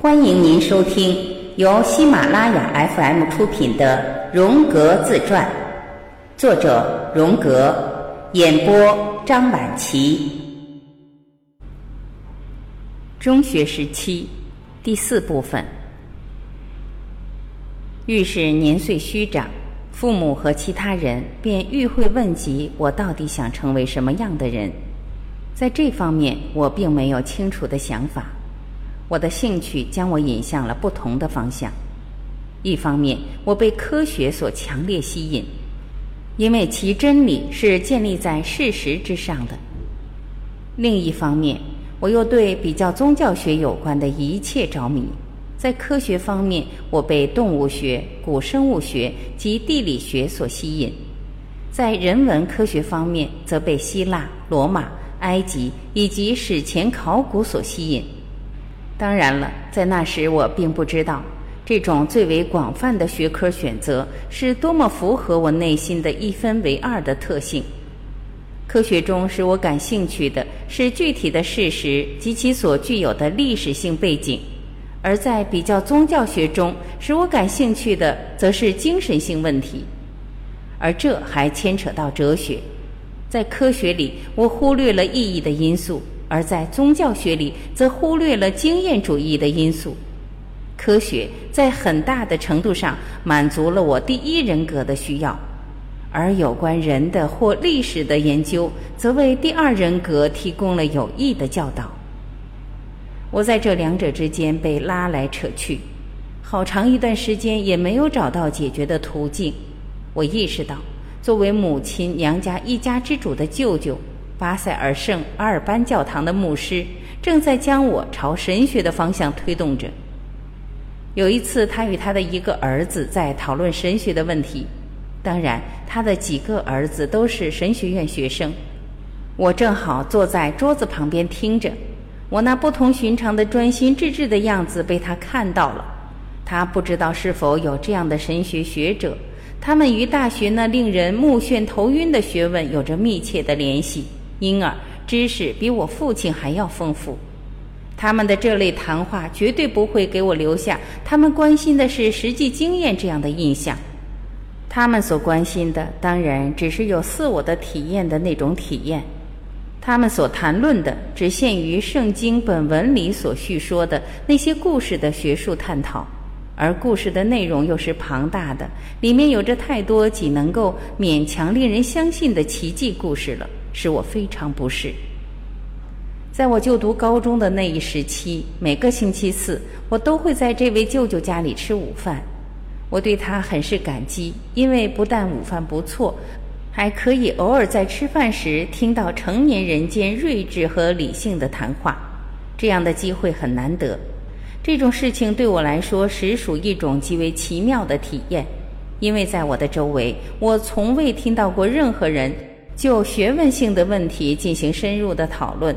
欢迎您收听由喜马拉雅 FM 出品的《荣格自传》，作者荣格，演播张晚琪。中学时期第四部分，愈是年岁虚长，父母和其他人便愈会问及我到底想成为什么样的人。在这方面，我并没有清楚的想法。我的兴趣将我引向了不同的方向。一方面，我被科学所强烈吸引，因为其真理是建立在事实之上的；另一方面，我又对比较宗教学有关的一切着迷。在科学方面，我被动物学、古生物学及地理学所吸引；在人文科学方面，则被希腊、罗马。埃及以及史前考古所吸引。当然了，在那时我并不知道，这种最为广泛的学科选择是多么符合我内心的一分为二的特性。科学中使我感兴趣的是具体的事实及其所具有的历史性背景，而在比较宗教学中使我感兴趣的则是精神性问题，而这还牵扯到哲学。在科学里，我忽略了意义的因素；而在宗教学里，则忽略了经验主义的因素。科学在很大的程度上满足了我第一人格的需要，而有关人的或历史的研究，则为第二人格提供了有益的教导。我在这两者之间被拉来扯去，好长一段时间也没有找到解决的途径。我意识到。作为母亲娘家一家之主的舅舅，巴塞尔圣阿尔班教堂的牧师，正在将我朝神学的方向推动着。有一次，他与他的一个儿子在讨论神学的问题，当然，他的几个儿子都是神学院学生。我正好坐在桌子旁边听着，我那不同寻常的专心致志的样子被他看到了。他不知道是否有这样的神学学者。他们与大学那令人目眩头晕的学问有着密切的联系，因而知识比我父亲还要丰富。他们的这类谈话绝对不会给我留下他们关心的是实际经验这样的印象。他们所关心的当然只是有自我的体验的那种体验。他们所谈论的只限于圣经本文里所叙说的那些故事的学术探讨。而故事的内容又是庞大的，里面有着太多仅能够勉强令人相信的奇迹故事了，使我非常不适。在我就读高中的那一时期，每个星期四，我都会在这位舅舅家里吃午饭。我对他很是感激，因为不但午饭不错，还可以偶尔在吃饭时听到成年人间睿智和理性的谈话，这样的机会很难得。这种事情对我来说实属一种极为奇妙的体验，因为在我的周围，我从未听到过任何人就学问性的问题进行深入的讨论。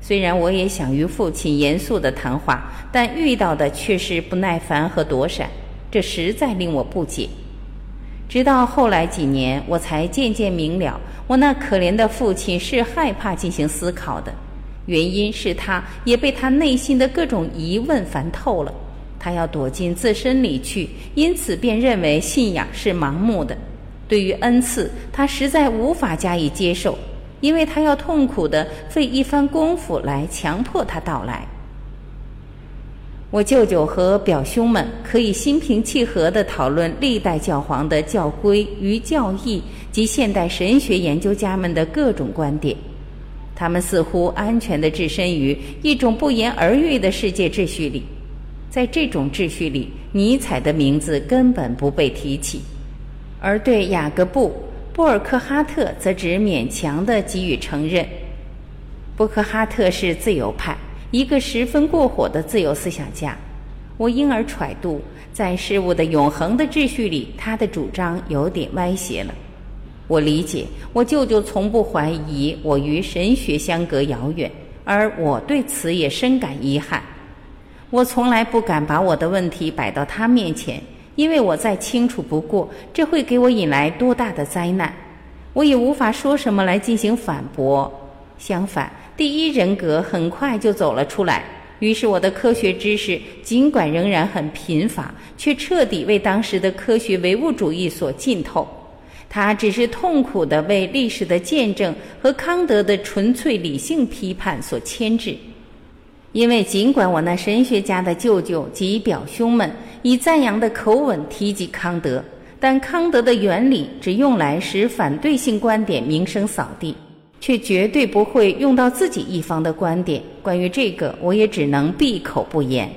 虽然我也想与父亲严肃的谈话，但遇到的却是不耐烦和躲闪，这实在令我不解。直到后来几年，我才渐渐明了，我那可怜的父亲是害怕进行思考的。原因是他也被他内心的各种疑问烦透了，他要躲进自身里去，因此便认为信仰是盲目的。对于恩赐，他实在无法加以接受，因为他要痛苦的费一番功夫来强迫他到来。我舅舅和表兄们可以心平气和地讨论历代教皇的教规与教义及现代神学研究家们的各种观点。他们似乎安全地置身于一种不言而喻的世界秩序里，在这种秩序里，尼采的名字根本不被提起，而对雅各布·波尔克哈特则只勉强地给予承认。波克哈特是自由派，一个十分过火的自由思想家。我因而揣度，在事物的永恒的秩序里，他的主张有点歪斜了。我理解，我舅舅从不怀疑我与神学相隔遥远，而我对此也深感遗憾。我从来不敢把我的问题摆到他面前，因为我再清楚不过，这会给我引来多大的灾难。我也无法说什么来进行反驳。相反，第一人格很快就走了出来，于是我的科学知识尽管仍然很贫乏，却彻底为当时的科学唯物主义所浸透。他只是痛苦地为历史的见证和康德的纯粹理性批判所牵制。因为尽管我那神学家的舅舅及表兄们以赞扬的口吻提及康德，但康德的原理只用来使反对性观点名声扫地。却绝对不会用到自己一方的观点。关于这个，我也只能闭口不言。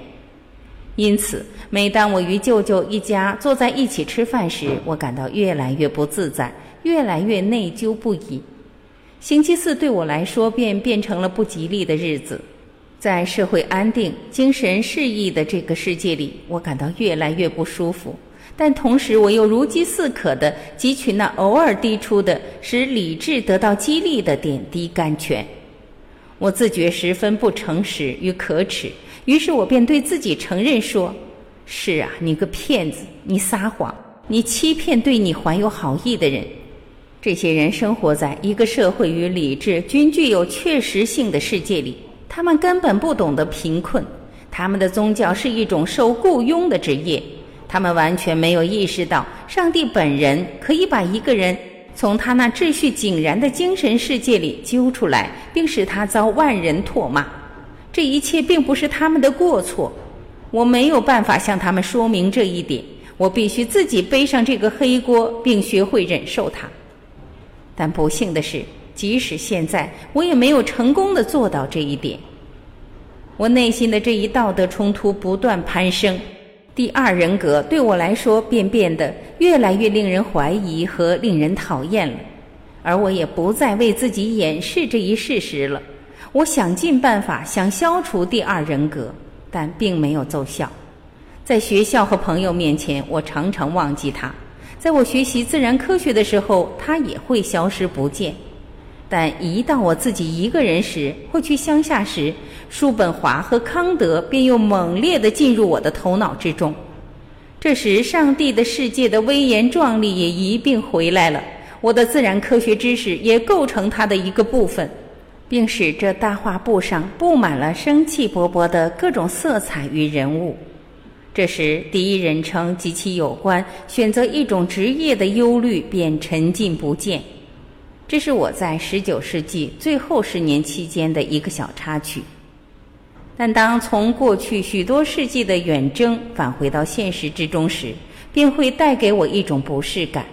因此，每当我与舅舅一家坐在一起吃饭时，我感到越来越不自在，越来越内疚不已。星期四对我来说便变成了不吉利的日子。在社会安定、精神适宜的这个世界里，我感到越来越不舒服。但同时，我又如饥似渴地汲取那偶尔滴出的使理智得到激励的点滴甘泉。我自觉十分不诚实与可耻，于是我便对自己承认说：“是啊，你个骗子，你撒谎，你欺骗对你怀有好意的人。这些人生活在一个社会与理智均具有确实性的世界里，他们根本不懂得贫困，他们的宗教是一种受雇佣的职业。”他们完全没有意识到，上帝本人可以把一个人从他那秩序井然的精神世界里揪出来，并使他遭万人唾骂。这一切并不是他们的过错，我没有办法向他们说明这一点。我必须自己背上这个黑锅，并学会忍受它。但不幸的是，即使现在，我也没有成功的做到这一点。我内心的这一道德冲突不断攀升。第二人格对我来说便变得越来越令人怀疑和令人讨厌了，而我也不再为自己掩饰这一事实了。我想尽办法想消除第二人格，但并没有奏效。在学校和朋友面前，我常常忘记他；在我学习自然科学的时候，他也会消失不见。但一到我自己一个人时，或去乡下时，叔本华和康德便又猛烈地进入我的头脑之中。这时，上帝的世界的威严壮丽也一并回来了。我的自然科学知识也构成它的一个部分，并使这大画布上布满了生气勃勃的各种色彩与人物。这时，第一人称及其有关选择一种职业的忧虑便沉浸不见。这是我在十九世纪最后十年期间的一个小插曲，但当从过去许多世纪的远征返回到现实之中时，便会带给我一种不适感。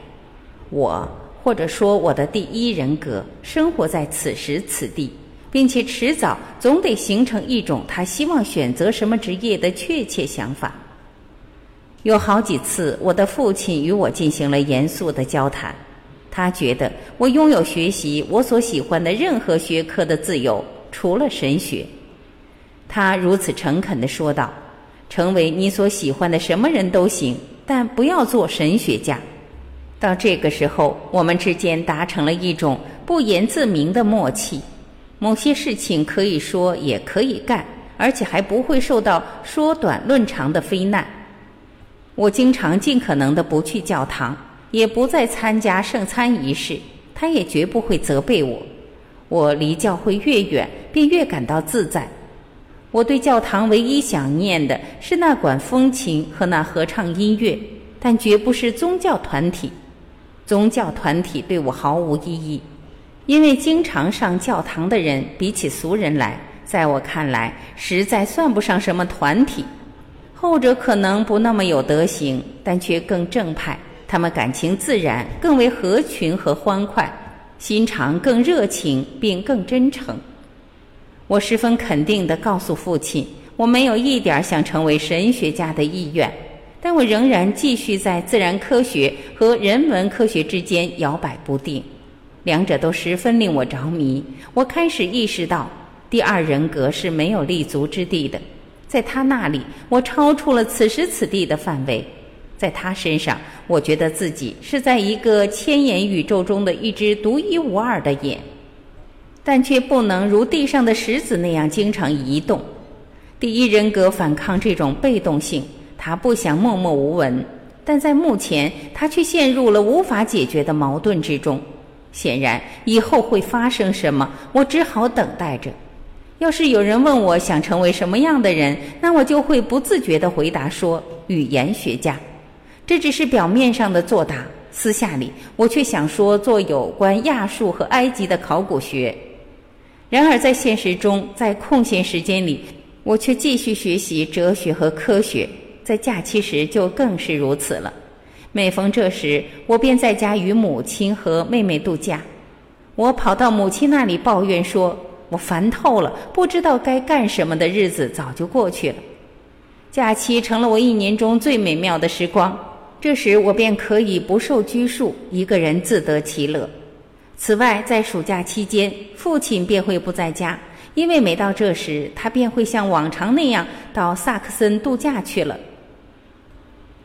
我或者说我的第一人格生活在此时此地，并且迟早总得形成一种他希望选择什么职业的确切想法。有好几次，我的父亲与我进行了严肃的交谈。他觉得我拥有学习我所喜欢的任何学科的自由，除了神学。他如此诚恳地说道：“成为你所喜欢的什么人都行，但不要做神学家。”到这个时候，我们之间达成了一种不言自明的默契。某些事情可以说，也可以干，而且还不会受到说短论长的非难。我经常尽可能的不去教堂。也不再参加圣餐仪式，他也绝不会责备我。我离教会越远，便越感到自在。我对教堂唯一想念的是那管风琴和那合唱音乐，但绝不是宗教团体。宗教团体对我毫无意义，因为经常上教堂的人比起俗人来，在我看来实在算不上什么团体。后者可能不那么有德行，但却更正派。他们感情自然，更为合群和欢快，心肠更热情，并更真诚。我十分肯定地告诉父亲，我没有一点想成为神学家的意愿，但我仍然继续在自然科学和人文科学之间摇摆不定，两者都十分令我着迷。我开始意识到，第二人格是没有立足之地的，在他那里，我超出了此时此地的范围。在他身上，我觉得自己是在一个千眼宇宙中的一只独一无二的眼，但却不能如地上的石子那样经常移动。第一人格反抗这种被动性，他不想默默无闻，但在目前，他却陷入了无法解决的矛盾之中。显然，以后会发生什么，我只好等待着。要是有人问我想成为什么样的人，那我就会不自觉地回答说：语言学家。这只是表面上的作答，私下里我却想说做有关亚述和埃及的考古学。然而在现实中，在空闲时间里，我却继续学习哲学和科学。在假期时就更是如此了。每逢这时，我便在家与母亲和妹妹度假。我跑到母亲那里抱怨说。我烦透了，不知道该干什么的日子早就过去了。假期成了我一年中最美妙的时光，这时我便可以不受拘束，一个人自得其乐。此外，在暑假期间，父亲便会不在家，因为每到这时，他便会像往常那样到萨克森度假去了。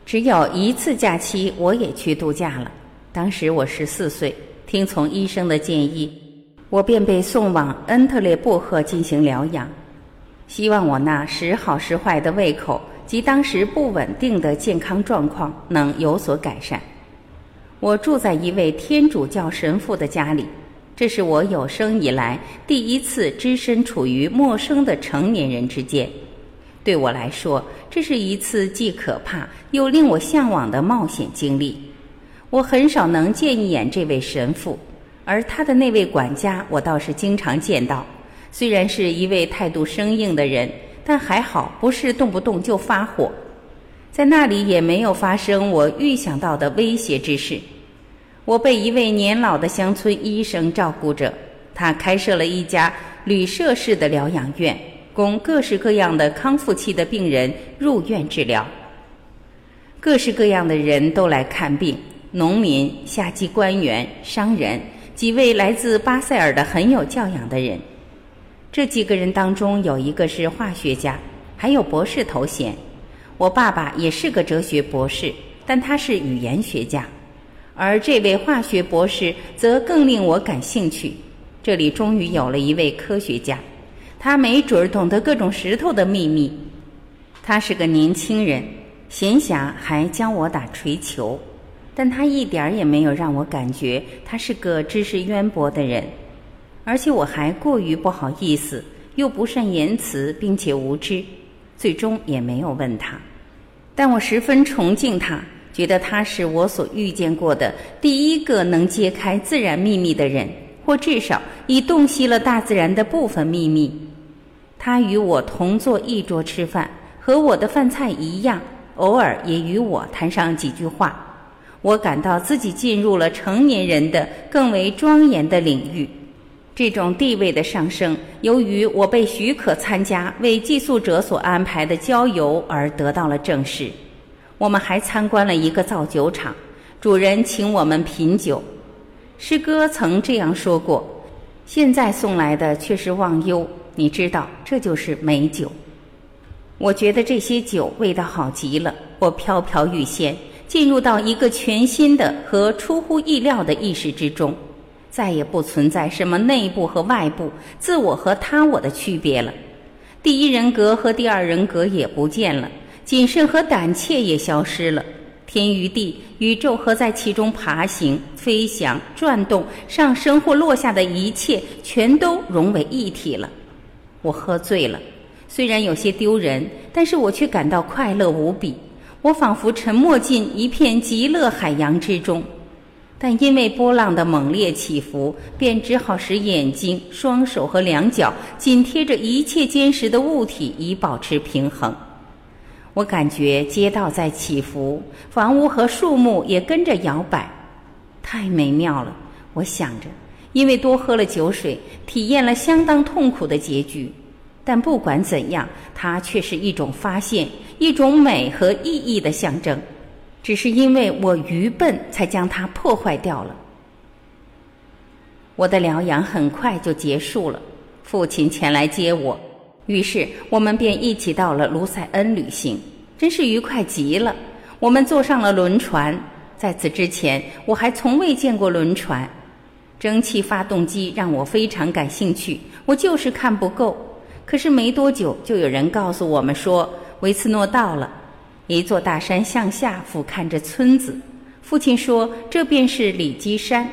只有一次假期，我也去度假了。当时我十四岁，听从医生的建议。我便被送往恩特列布赫进行疗养，希望我那时好时坏的胃口及当时不稳定的健康状况能有所改善。我住在一位天主教神父的家里，这是我有生以来第一次只身处于陌生的成年人之间。对我来说，这是一次既可怕又令我向往的冒险经历。我很少能见一眼这位神父。而他的那位管家，我倒是经常见到。虽然是一位态度生硬的人，但还好不是动不动就发火。在那里也没有发生我预想到的威胁之事。我被一位年老的乡村医生照顾着，他开设了一家旅社式的疗养院，供各式各样的康复期的病人入院治疗。各式各样的人都来看病：农民、下级官员、商人。几位来自巴塞尔的很有教养的人，这几个人当中有一个是化学家，还有博士头衔。我爸爸也是个哲学博士，但他是语言学家，而这位化学博士则更令我感兴趣。这里终于有了一位科学家，他没准儿懂得各种石头的秘密。他是个年轻人，闲暇还教我打锤球。但他一点儿也没有让我感觉他是个知识渊博的人，而且我还过于不好意思，又不善言辞，并且无知，最终也没有问他。但我十分崇敬他，觉得他是我所遇见过的第一个能揭开自然秘密的人，或至少已洞悉了大自然的部分秘密。他与我同坐一桌吃饭，和我的饭菜一样，偶尔也与我谈上几句话。我感到自己进入了成年人的更为庄严的领域，这种地位的上升，由于我被许可参加为寄宿者所安排的郊游而得到了证实。我们还参观了一个造酒厂，主人请我们品酒。诗歌曾这样说过：“现在送来的却是忘忧。”你知道，这就是美酒。我觉得这些酒味道好极了，我飘飘欲仙。进入到一个全新的和出乎意料的意识之中，再也不存在什么内部和外部、自我和他我的区别了。第一人格和第二人格也不见了，谨慎和胆怯也消失了。天与地、宇宙和在其中爬行、飞翔、转动、上升或落下的一切，全都融为一体了。我喝醉了，虽然有些丢人，但是我却感到快乐无比。我仿佛沉没进一片极乐海洋之中，但因为波浪的猛烈起伏，便只好使眼睛、双手和两脚紧贴着一切坚实的物体，以保持平衡。我感觉街道在起伏，房屋和树木也跟着摇摆，太美妙了。我想着，因为多喝了酒水，体验了相当痛苦的结局。但不管怎样，它却是一种发现，一种美和意义的象征。只是因为我愚笨，才将它破坏掉了。我的疗养很快就结束了，父亲前来接我，于是我们便一起到了卢塞恩旅行，真是愉快极了。我们坐上了轮船，在此之前我还从未见过轮船。蒸汽发动机让我非常感兴趣，我就是看不够。可是没多久，就有人告诉我们说，维茨诺到了。一座大山向下俯瞰着村子。父亲说，这便是里基山。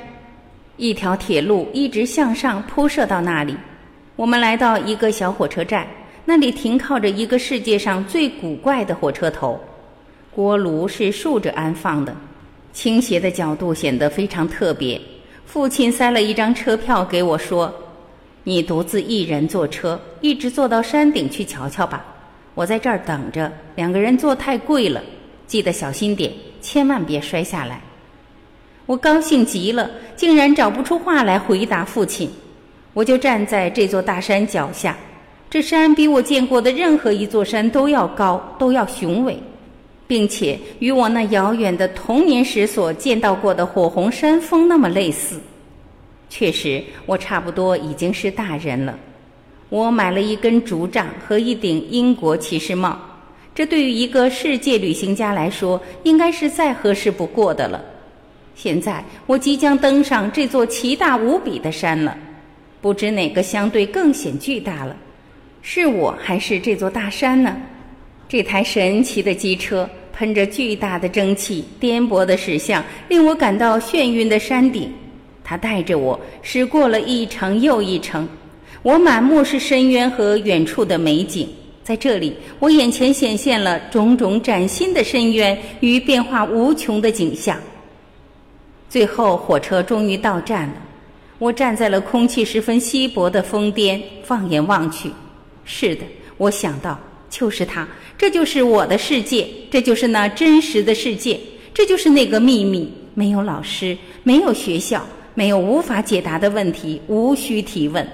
一条铁路一直向上铺设到那里。我们来到一个小火车站，那里停靠着一个世界上最古怪的火车头，锅炉是竖着安放的，倾斜的角度显得非常特别。父亲塞了一张车票给我，说：“你独自一人坐车，一直坐到山顶去瞧瞧吧。我在这儿等着。两个人坐太贵了，记得小心点，千万别摔下来。”我高兴极了，竟然找不出话来回答父亲。我就站在这座大山脚下，这山比我见过的任何一座山都要高，都要雄伟。并且与我那遥远的童年时所见到过的火红山峰那么类似。确实，我差不多已经是大人了。我买了一根竹杖和一顶英国骑士帽，这对于一个世界旅行家来说，应该是再合适不过的了。现在我即将登上这座奇大无比的山了，不知哪个相对更显巨大了，是我还是这座大山呢？这台神奇的机车喷着巨大的蒸汽，颠簸的驶向令我感到眩晕的山顶。它带着我驶过了一程又一程，我满目是深渊和远处的美景。在这里，我眼前显现了种种崭新的深渊与变化无穷的景象。最后，火车终于到站了。我站在了空气十分稀薄的峰巅，放眼望去，是的，我想到。就是它，这就是我的世界，这就是那真实的世界，这就是那个秘密。没有老师，没有学校，没有无法解答的问题，无需提问。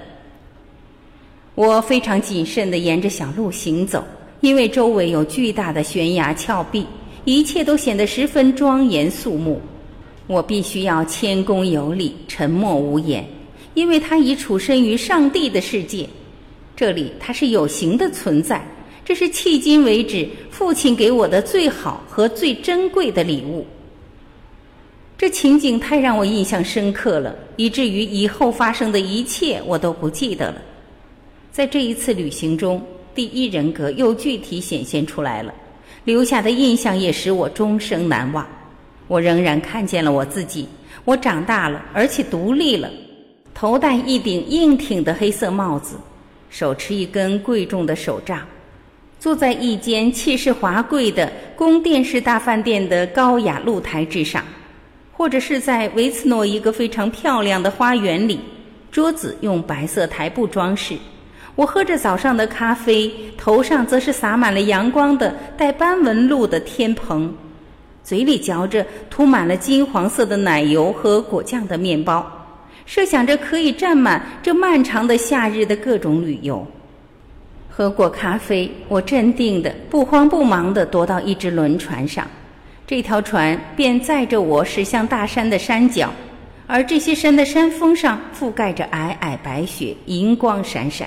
我非常谨慎地沿着小路行走，因为周围有巨大的悬崖峭壁，一切都显得十分庄严肃穆。我必须要谦恭有礼，沉默无言，因为他已处身于上帝的世界，这里它是有形的存在。这是迄今为止父亲给我的最好和最珍贵的礼物。这情景太让我印象深刻了，以至于以后发生的一切我都不记得了。在这一次旅行中，第一人格又具体显现出来了，留下的印象也使我终生难忘。我仍然看见了我自己，我长大了，而且独立了，头戴一顶硬挺的黑色帽子，手持一根贵重的手杖。坐在一间气势华贵的宫殿式大饭店的高雅露台之上，或者是在维茨诺一个非常漂亮的花园里，桌子用白色台布装饰。我喝着早上的咖啡，头上则是洒满了阳光的带斑纹路的天棚，嘴里嚼着涂满了金黄色的奶油和果酱的面包，设想着可以占满这漫长的夏日的各种旅游。喝过咖啡，我镇定的、不慌不忙地踱到一只轮船上，这条船便载着我驶向大山的山脚，而这些山的山峰上覆盖着皑皑白雪，银光闪闪。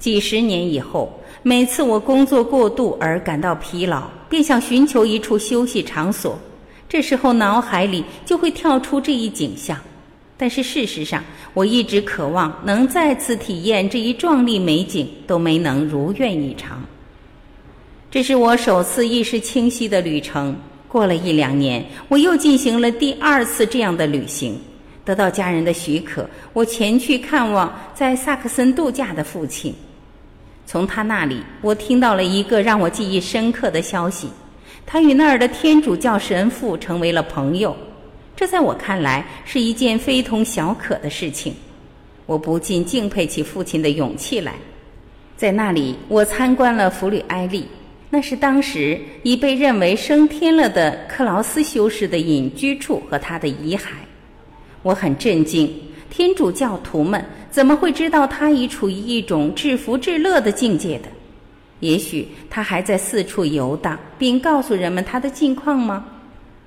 几十年以后，每次我工作过度而感到疲劳，便想寻求一处休息场所，这时候脑海里就会跳出这一景象。但是事实上，我一直渴望能再次体验这一壮丽美景，都没能如愿以偿。这是我首次意识清晰的旅程。过了一两年，我又进行了第二次这样的旅行。得到家人的许可，我前去看望在萨克森度假的父亲。从他那里，我听到了一个让我记忆深刻的消息：他与那儿的天主教神父成为了朋友。这在我看来是一件非同小可的事情，我不禁敬佩起父亲的勇气来。在那里，我参观了弗吕埃利，那是当时已被认为升天了的克劳斯修士的隐居处和他的遗骸。我很震惊，天主教徒们怎么会知道他已处于一种至福至乐的境界的？也许他还在四处游荡，并告诉人们他的近况吗？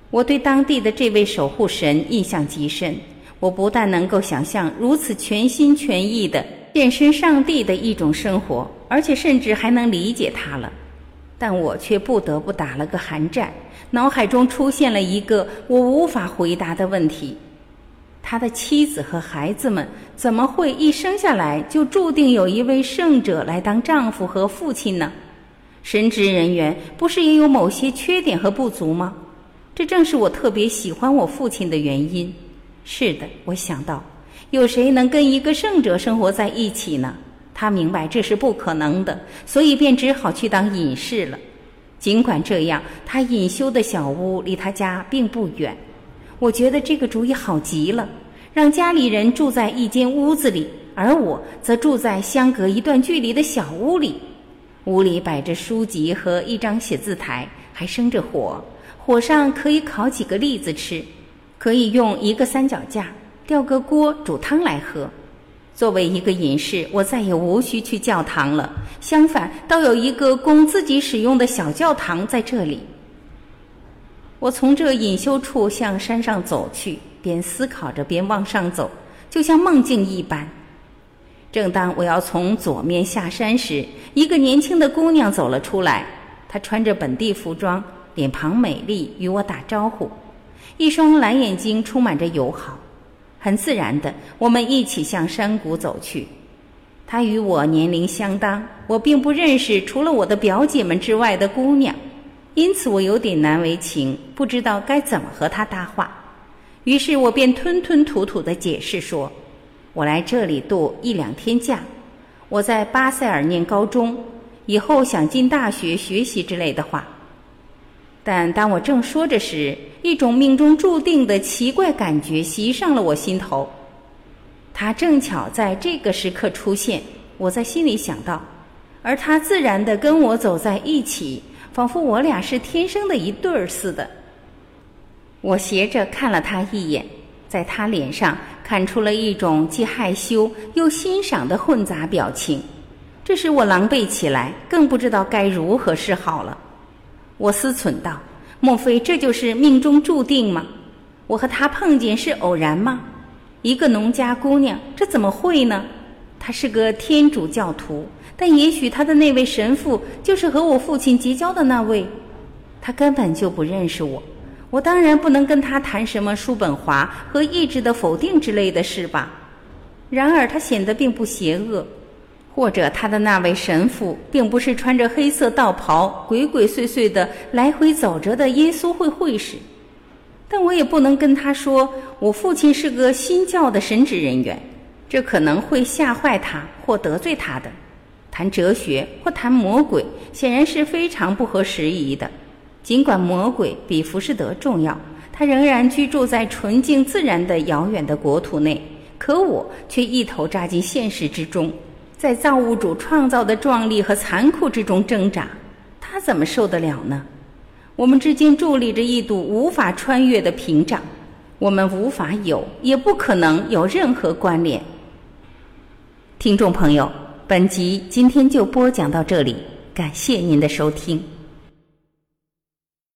我对当地的这位守护神印象极深。我不但能够想象如此全心全意的献身上帝的一种生活，而且甚至还能理解他了。但我却不得不打了个寒战，脑海中出现了一个我无法回答的问题：他的妻子和孩子们怎么会一生下来就注定有一位圣者来当丈夫和父亲呢？神职人员不是也有某些缺点和不足吗？这正是我特别喜欢我父亲的原因。是的，我想到，有谁能跟一个圣者生活在一起呢？他明白这是不可能的，所以便只好去当隐士了。尽管这样，他隐修的小屋离他家并不远。我觉得这个主意好极了，让家里人住在一间屋子里，而我则住在相隔一段距离的小屋里。屋里摆着书籍和一张写字台，还生着火，火上可以烤几个栗子吃，可以用一个三脚架吊个锅煮汤来喝。作为一个隐士，我再也无需去教堂了。相反，倒有一个供自己使用的小教堂在这里。我从这隐修处向山上走去，边思考着边往上走，就像梦境一般。正当我要从左面下山时，一个年轻的姑娘走了出来。她穿着本地服装，脸庞美丽，与我打招呼，一双蓝眼睛充满着友好。很自然的，我们一起向山谷走去。她与我年龄相当，我并不认识除了我的表姐们之外的姑娘，因此我有点难为情，不知道该怎么和他搭话。于是我便吞吞吐吐地解释说：“我来这里度一两天假，我在巴塞尔念高中，以后想进大学学习之类的话。”但当我正说着时，一种命中注定的奇怪感觉袭上了我心头。他正巧在这个时刻出现，我在心里想到，而他自然的跟我走在一起，仿佛我俩是天生的一对儿似的。我斜着看了他一眼，在他脸上看出了一种既害羞又欣赏的混杂表情，这使我狼狈起来，更不知道该如何是好了。我思忖道：“莫非这就是命中注定吗？我和他碰见是偶然吗？一个农家姑娘，这怎么会呢？她是个天主教徒，但也许他的那位神父就是和我父亲结交的那位。他根本就不认识我，我当然不能跟他谈什么叔本华和意志的否定之类的事吧。然而他显得并不邪恶。”或者他的那位神父并不是穿着黑色道袍、鬼鬼祟祟的来回走着的耶稣会会士，但我也不能跟他说我父亲是个新教的神职人员，这可能会吓坏他或得罪他的。谈哲学或谈魔鬼显然是非常不合时宜的。尽管魔鬼比浮士德重要，他仍然居住在纯净自然的遥远的国土内，可我却一头扎进现实之中。在造物主创造的壮丽和残酷之中挣扎，他怎么受得了呢？我们之间伫立着一堵无法穿越的屏障，我们无法有，也不可能有任何关联。听众朋友，本集今天就播讲到这里，感谢您的收听。